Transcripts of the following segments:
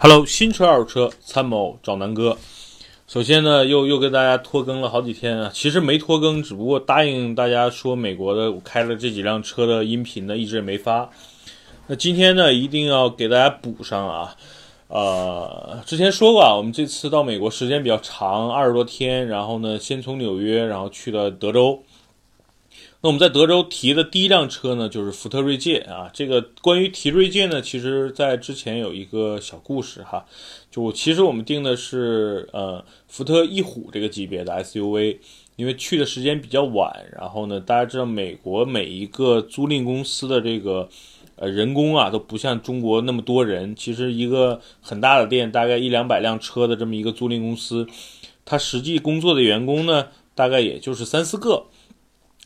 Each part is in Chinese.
Hello，新车二手车参谋找南哥。首先呢，又又跟大家拖更了好几天啊，其实没拖更，只不过答应大家说美国的我开了这几辆车的音频呢，一直也没发。那今天呢，一定要给大家补上啊。呃，之前说过啊，我们这次到美国时间比较长，二十多天，然后呢，先从纽约，然后去了德州。那我们在德州提的第一辆车呢，就是福特锐界啊。这个关于提锐界呢，其实在之前有一个小故事哈。就其实我们定的是呃福特翼虎这个级别的 SUV，因为去的时间比较晚，然后呢，大家知道美国每一个租赁公司的这个呃人工啊都不像中国那么多人。其实一个很大的店，大概一两百辆车的这么一个租赁公司，它实际工作的员工呢，大概也就是三四个。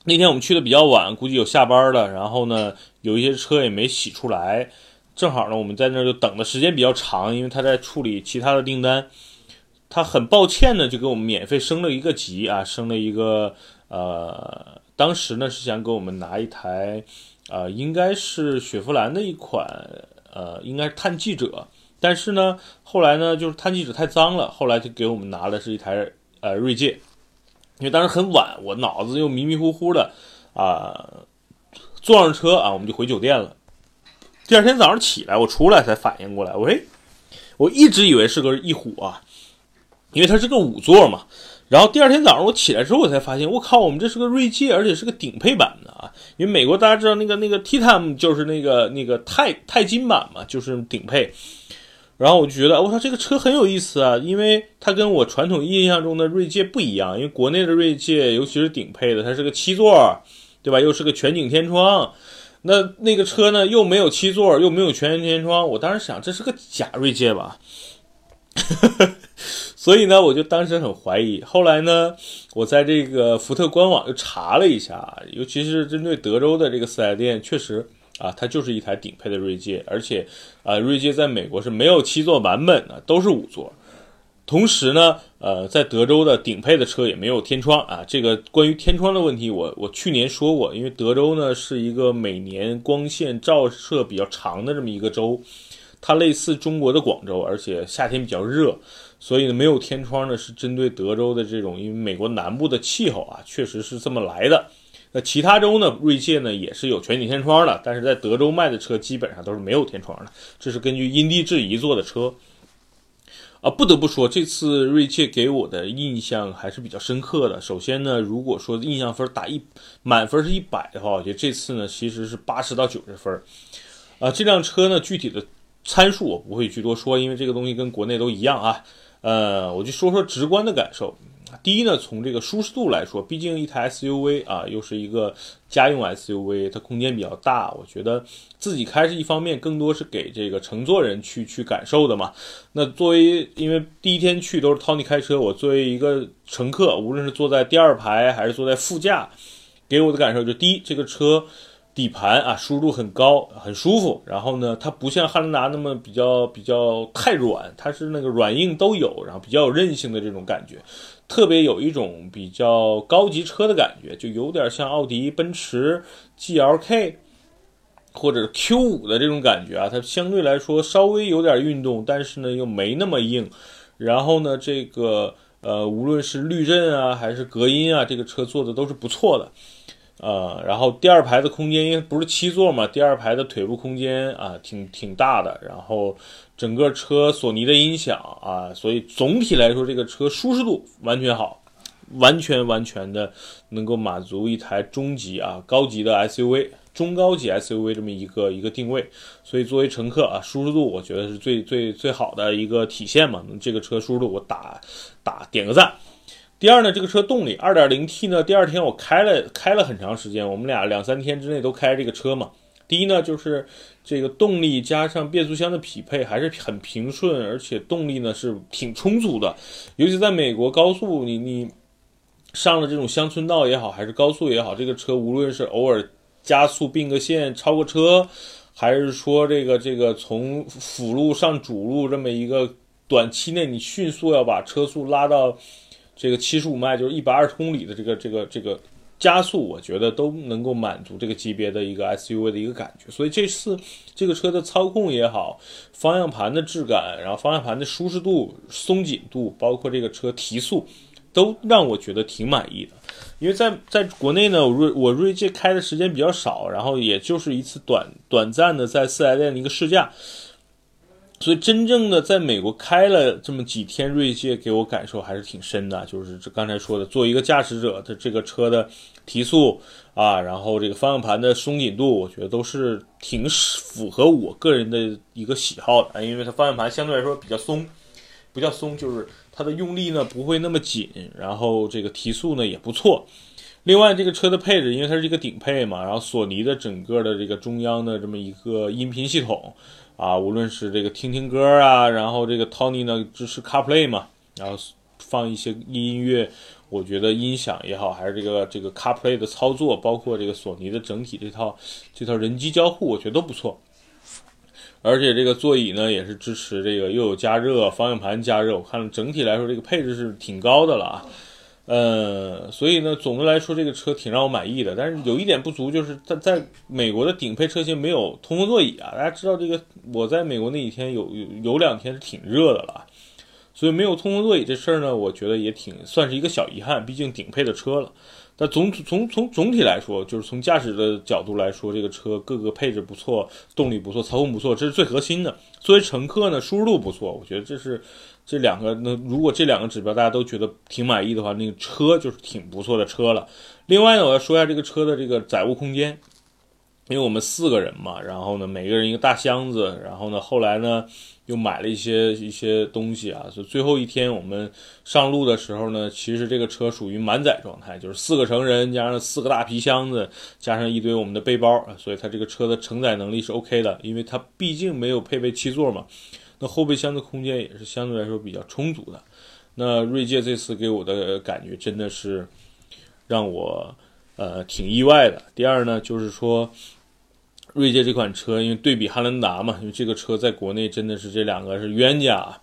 那天我们去的比较晚，估计有下班的，然后呢，有一些车也没洗出来，正好呢，我们在那儿就等的时间比较长，因为他在处理其他的订单，他很抱歉呢，就给我们免费升了一个级啊，升了一个呃，当时呢是想给我们拿一台，呃，应该是雪佛兰的一款，呃，应该是探记者，但是呢，后来呢，就是探记者太脏了，后来就给我们拿的是一台呃锐界。因为当时很晚，我脑子又迷迷糊糊的，啊，坐上车啊，我们就回酒店了。第二天早上起来，我出来才反应过来，喂，我一直以为是个翼虎啊，因为它是个五座嘛。然后第二天早上我起来之后，我才发现，我靠，我们这是个锐界，而且是个顶配版的啊。因为美国大家知道那个那个 Titan 就是那个那个钛钛金版嘛，就是顶配。然后我就觉得，我操，这个车很有意思啊，因为它跟我传统印象中的锐界不一样。因为国内的锐界，尤其是顶配的，它是个七座，对吧？又是个全景天窗。那那个车呢，又没有七座，又没有全景天窗。我当时想，这是个假锐界吧？所以呢，我就当时很怀疑。后来呢，我在这个福特官网又查了一下，尤其是针对德州的这个四 S 店，确实。啊，它就是一台顶配的锐界，而且，啊，锐界在美国是没有七座版本的，都是五座。同时呢，呃，在德州的顶配的车也没有天窗啊。这个关于天窗的问题，我我去年说过，因为德州呢是一个每年光线照射比较长的这么一个州，它类似中国的广州，而且夏天比较热，所以呢没有天窗呢是针对德州的这种，因为美国南部的气候啊，确实是这么来的。那其他州呢？锐界呢也是有全景天窗的，但是在德州卖的车基本上都是没有天窗的。这是根据因地制宜做的车啊。不得不说，这次锐界给我的印象还是比较深刻的。首先呢，如果说印象分打一满分是一百的话，我觉得这次呢其实是八十到九十分。啊，这辆车呢具体的参数我不会去多说，因为这个东西跟国内都一样啊。呃，我就说说直观的感受。第一呢，从这个舒适度来说，毕竟一台 SUV 啊，又是一个家用 SUV，它空间比较大。我觉得自己开是一方面，更多是给这个乘坐人去去感受的嘛。那作为因为第一天去都是 Tony 开车，我作为一个乘客，无论是坐在第二排还是坐在副驾，给我的感受就第一，这个车。底盘啊，舒适度很高，很舒服。然后呢，它不像汉兰达那么比较比较太软，它是那个软硬都有，然后比较有韧性的这种感觉，特别有一种比较高级车的感觉，就有点像奥迪、奔驰 GLK 或者 Q 五的这种感觉啊。它相对来说稍微有点运动，但是呢又没那么硬。然后呢，这个呃，无论是滤震啊还是隔音啊，这个车做的都是不错的。呃，然后第二排的空间因为不是七座嘛，第二排的腿部空间啊挺挺大的，然后整个车索尼的音响啊，所以总体来说这个车舒适度完全好，完全完全的能够满足一台中级啊高级的 SUV 中高级 SUV 这么一个一个定位，所以作为乘客啊舒适度我觉得是最最最好的一个体现嘛，这个车舒适度我打打点个赞。第二呢，这个车动力 2.0T 呢，第二天我开了开了很长时间，我们俩两三天之内都开这个车嘛。第一呢，就是这个动力加上变速箱的匹配还是很平顺，而且动力呢是挺充足的。尤其在美国高速，你你上了这种乡村道也好，还是高速也好，这个车无论是偶尔加速并个线超过车，还是说这个这个从辅路上主路这么一个短期内你迅速要把车速拉到。这个七十五迈就是一百二十公里的这个这个这个加速，我觉得都能够满足这个级别的一个 SUV 的一个感觉。所以这次这个车的操控也好，方向盘的质感，然后方向盘的舒适度、松紧度，包括这个车提速，都让我觉得挺满意的。因为在在国内呢，我锐我锐界开的时间比较少，然后也就是一次短短暂的在四 S 店的一个试驾。所以，真正的在美国开了这么几天，锐界给我感受还是挺深的。就是这刚才说的，做一个驾驶者的这个车的提速啊，然后这个方向盘的松紧度，我觉得都是挺符合我个人的一个喜好的。因为它方向盘相对来说比较松，不叫松，就是它的用力呢不会那么紧，然后这个提速呢也不错。另外，这个车的配置，因为它是一个顶配嘛，然后索尼的整个的这个中央的这么一个音频系统。啊，无论是这个听听歌啊，然后这个 Tony 呢支持 CarPlay 嘛，然后放一些音乐，我觉得音响也好，还是这个这个 CarPlay 的操作，包括这个索尼的整体这套这套人机交互，我觉得都不错。而且这个座椅呢也是支持这个又有加热，方向盘加热，我看整体来说这个配置是挺高的了啊。呃，所以呢，总的来说，这个车挺让我满意的。但是有一点不足，就是在在美国的顶配车型没有通风座椅啊。大家知道这个，我在美国那几天有有有两天是挺热的了，所以没有通风座椅这事儿呢，我觉得也挺算是一个小遗憾。毕竟顶配的车了。但总从从总体来说，就是从驾驶的角度来说，这个车各个配置不错，动力不错，操控不错，这是最核心的。作为乘客呢，舒适度不错，我觉得这是。这两个，那如果这两个指标大家都觉得挺满意的话，那个车就是挺不错的车了。另外呢，我要说一下这个车的这个载物空间，因为我们四个人嘛，然后呢每个人一个大箱子，然后呢后来呢又买了一些一些东西啊，所以最后一天我们上路的时候呢，其实这个车属于满载状态，就是四个成人加上四个大皮箱子，加上一堆我们的背包，所以它这个车的承载能力是 OK 的，因为它毕竟没有配备七座嘛。那后备箱的空间也是相对来说比较充足的。那锐界这次给我的感觉真的是让我呃挺意外的。第二呢，就是说锐界这款车，因为对比汉兰达嘛，因为这个车在国内真的是这两个是冤家。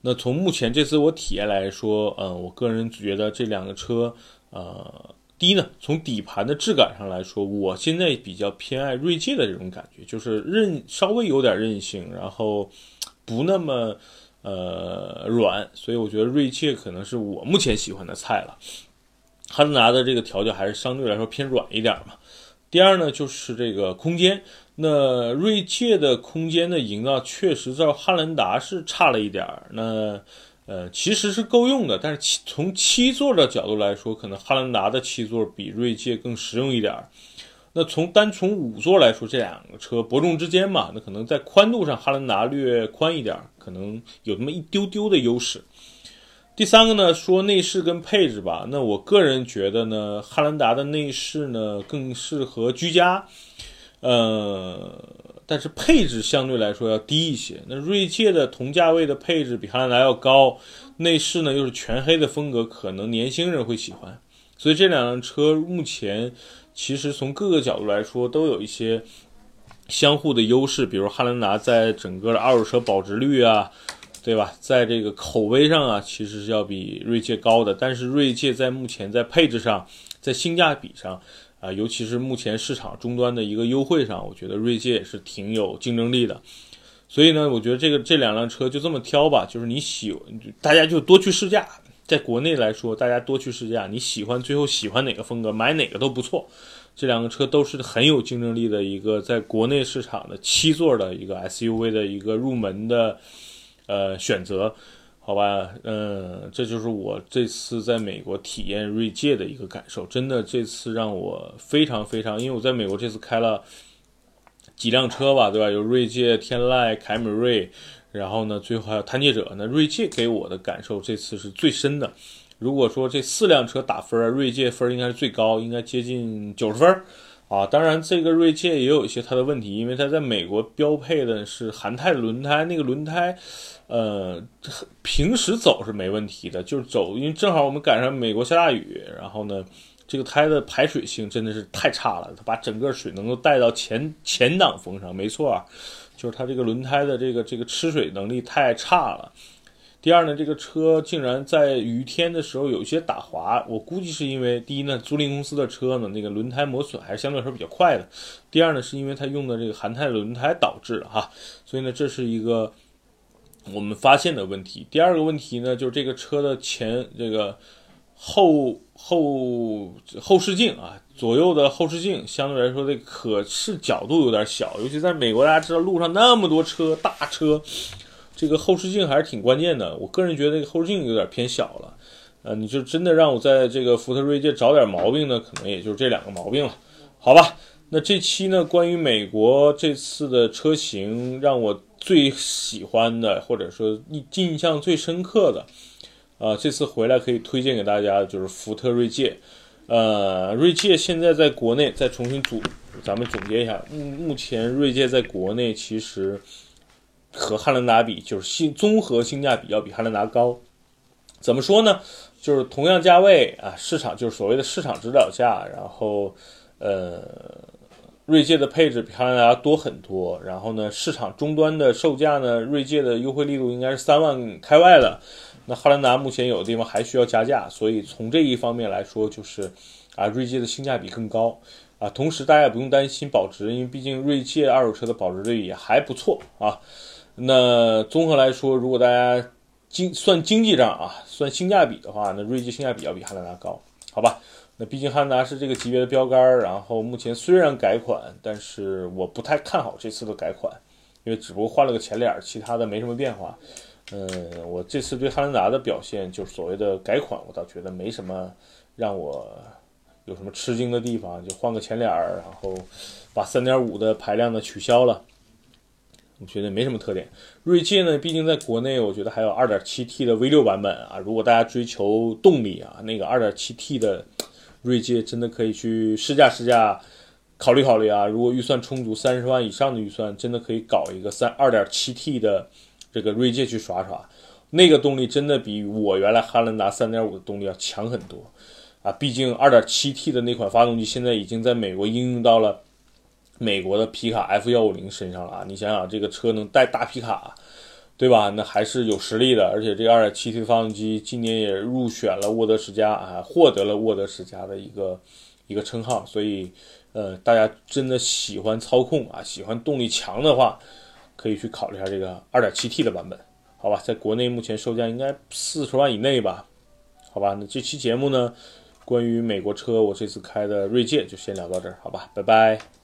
那从目前这次我体验来说，嗯，我个人觉得这两个车，呃，第一呢，从底盘的质感上来说，我现在比较偏爱锐界的这种感觉，就是韧，稍微有点韧性，然后。不那么呃软，所以我觉得锐界可能是我目前喜欢的菜了。汉兰达的这个调教还是相对来说偏软一点嘛。第二呢，就是这个空间，那锐界的空间的营造确实在汉兰达是差了一点儿。那呃其实是够用的，但是七从七座的角度来说，可能汉兰达的七座比锐界更实用一点儿。那从单从五座来说，这两个车伯仲之间嘛，那可能在宽度上哈兰达略宽一点，可能有那么一丢丢的优势。第三个呢，说内饰跟配置吧，那我个人觉得呢，汉兰达的内饰呢更适合居家，呃，但是配置相对来说要低一些。那锐界的同价位的配置比汉兰达要高，内饰呢又是全黑的风格，可能年轻人会喜欢。所以这两辆车目前。其实从各个角度来说，都有一些相互的优势。比如汉兰达在整个的二手车保值率啊，对吧？在这个口碑上啊，其实是要比锐界高的。但是锐界在目前在配置上，在性价比上啊，尤其是目前市场终端的一个优惠上，我觉得锐界也是挺有竞争力的。所以呢，我觉得这个这两辆车就这么挑吧，就是你喜，大家就多去试驾。在国内来说，大家多去试驾，你喜欢最后喜欢哪个风格，买哪个都不错。这两个车都是很有竞争力的一个在国内市场的七座的一个 SUV 的一个入门的呃选择，好吧？嗯，这就是我这次在美国体验锐界的一个感受。真的，这次让我非常非常，因为我在美国这次开了几辆车吧，对吧？有锐界、天籁、凯美瑞。然后呢，最后还有探界者。那锐界给我的感受这次是最深的。如果说这四辆车打分，锐界分应该是最高，应该接近九十分啊。当然，这个锐界也有一些它的问题，因为它在美国标配的是韩泰轮胎，那个轮胎，呃，平时走是没问题的，就是走，因为正好我们赶上美国下大雨，然后呢，这个胎的排水性真的是太差了，它把整个水能够带到前前挡风上，没错啊。就是它这个轮胎的这个这个吃水能力太差了，第二呢，这个车竟然在雨天的时候有一些打滑，我估计是因为第一呢，租赁公司的车呢那个轮胎磨损还是相对来说比较快的，第二呢，是因为它用的这个韩泰轮胎导致的哈，所以呢，这是一个我们发现的问题。第二个问题呢，就是这个车的前这个后后后视镜啊。左右的后视镜相对来说，这可视角度有点小，尤其在美国，大家知道路上那么多车，大车，这个后视镜还是挺关键的。我个人觉得这个后视镜有点偏小了，呃，你就真的让我在这个福特锐界找点毛病呢，可能也就是这两个毛病了，好吧？那这期呢，关于美国这次的车型，让我最喜欢的，或者说印印象最深刻的，啊，这次回来可以推荐给大家就是福特锐界。呃，锐界现在在国内再重新组，咱们总结一下，目目前锐界在国内其实和汉兰达比，就是性综合性价比要比汉兰达高。怎么说呢？就是同样价位啊，市场就是所谓的市场指导价，然后呃，锐界的配置比汉兰达多很多。然后呢，市场终端的售价呢，锐界的优惠力度应该是三万开外的。那汉兰达目前有的地方还需要加价，所以从这一方面来说，就是啊，锐界的性价比更高啊。同时，大家也不用担心保值，因为毕竟锐界二手车的保值率也还不错啊。那综合来说，如果大家经算经济账啊，算性价比的话，那锐界性价比要比汉兰达高，好吧？那毕竟汉兰达是这个级别的标杆儿，然后目前虽然改款，但是我不太看好这次的改款，因为只不过换了个前脸，其他的没什么变化。嗯，我这次对汉兰达的表现，就是所谓的改款，我倒觉得没什么让我有什么吃惊的地方，就换个前脸儿，然后把三点五的排量呢取消了，我觉得没什么特点。锐界呢，毕竟在国内，我觉得还有二点七 T 的 V 六版本啊，如果大家追求动力啊，那个二点七 T 的锐界真的可以去试驾试驾，考虑考虑啊。如果预算充足，三十万以上的预算，真的可以搞一个三二点七 T 的。这个锐界去耍耍，那个动力真的比我原来汉兰达3.5的动力要强很多啊！毕竟 2.7T 的那款发动机现在已经在美国应用到了美国的皮卡 F150 身上了啊！你想想，这个车能带大皮卡，对吧？那还是有实力的。而且这个 2.7T 发动机今年也入选了沃德十佳啊，获得了沃德十佳的一个一个称号。所以，呃，大家真的喜欢操控啊，喜欢动力强的话。可以去考虑一下这个 2.7T 的版本，好吧，在国内目前售价应该四十万以内吧，好吧，那这期节目呢，关于美国车，我这次开的锐界就先聊到这儿，好吧，拜拜。